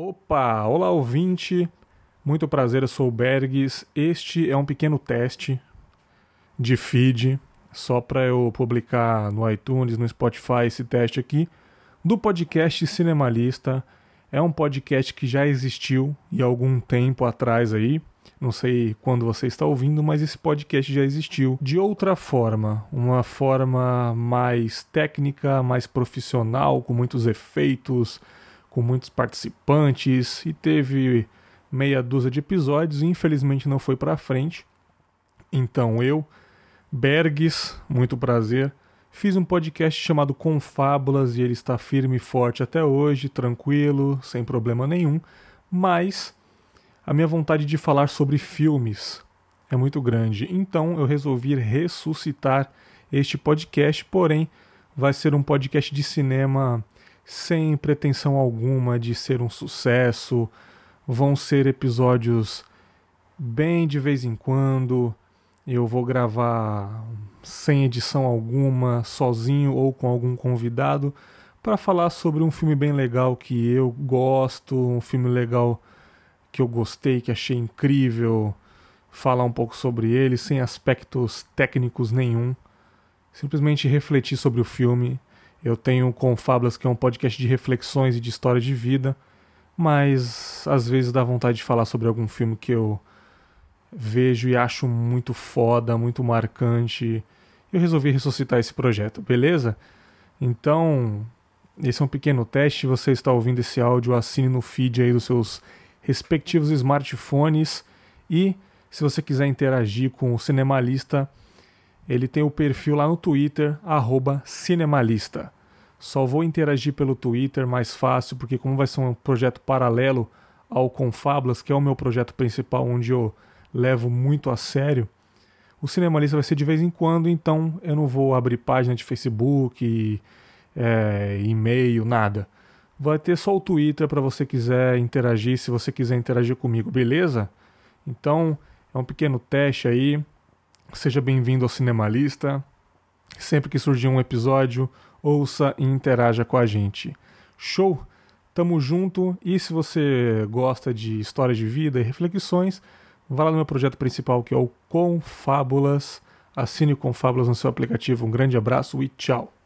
Opa, olá ouvinte, muito prazer, eu sou o Bergs. Este é um pequeno teste de feed, só para eu publicar no iTunes, no Spotify esse teste aqui, do podcast Cinemalista. É um podcast que já existiu e algum tempo atrás aí. Não sei quando você está ouvindo, mas esse podcast já existiu de outra forma, uma forma mais técnica, mais profissional, com muitos efeitos, com muitos participantes e teve meia dúzia de episódios e infelizmente não foi para frente. Então eu, Bergs, muito prazer, fiz um podcast chamado Confábulas e ele está firme e forte até hoje, tranquilo, sem problema nenhum, mas a minha vontade de falar sobre filmes é muito grande. Então eu resolvi ressuscitar este podcast, porém vai ser um podcast de cinema sem pretensão alguma de ser um sucesso. Vão ser episódios bem de vez em quando. Eu vou gravar sem edição alguma, sozinho ou com algum convidado, para falar sobre um filme bem legal que eu gosto, um filme legal que eu gostei, que achei incrível, falar um pouco sobre ele sem aspectos técnicos nenhum, simplesmente refletir sobre o filme eu tenho com Fábulas, que é um podcast de reflexões e de história de vida, mas às vezes dá vontade de falar sobre algum filme que eu vejo e acho muito foda, muito marcante. Eu resolvi ressuscitar esse projeto, beleza? Então, esse é um pequeno teste. Você está ouvindo esse áudio, assine no feed aí dos seus respectivos smartphones. E se você quiser interagir com o Cinemalista, ele tem o perfil lá no Twitter, cinemalista. Só vou interagir pelo Twitter mais fácil, porque como vai ser um projeto paralelo ao Confablas, que é o meu projeto principal, onde eu levo muito a sério, o Cinemalista vai ser de vez em quando, então eu não vou abrir página de Facebook, é, e-mail, nada. Vai ter só o Twitter para você quiser interagir, se você quiser interagir comigo, beleza? Então é um pequeno teste aí. Seja bem-vindo ao Cinemalista. Sempre que surgir um episódio, ouça e interaja com a gente. Show? Tamo junto e se você gosta de história de vida e reflexões, vá lá no meu projeto principal que é o Confábulas. Assine o Confábulas no seu aplicativo. Um grande abraço e tchau!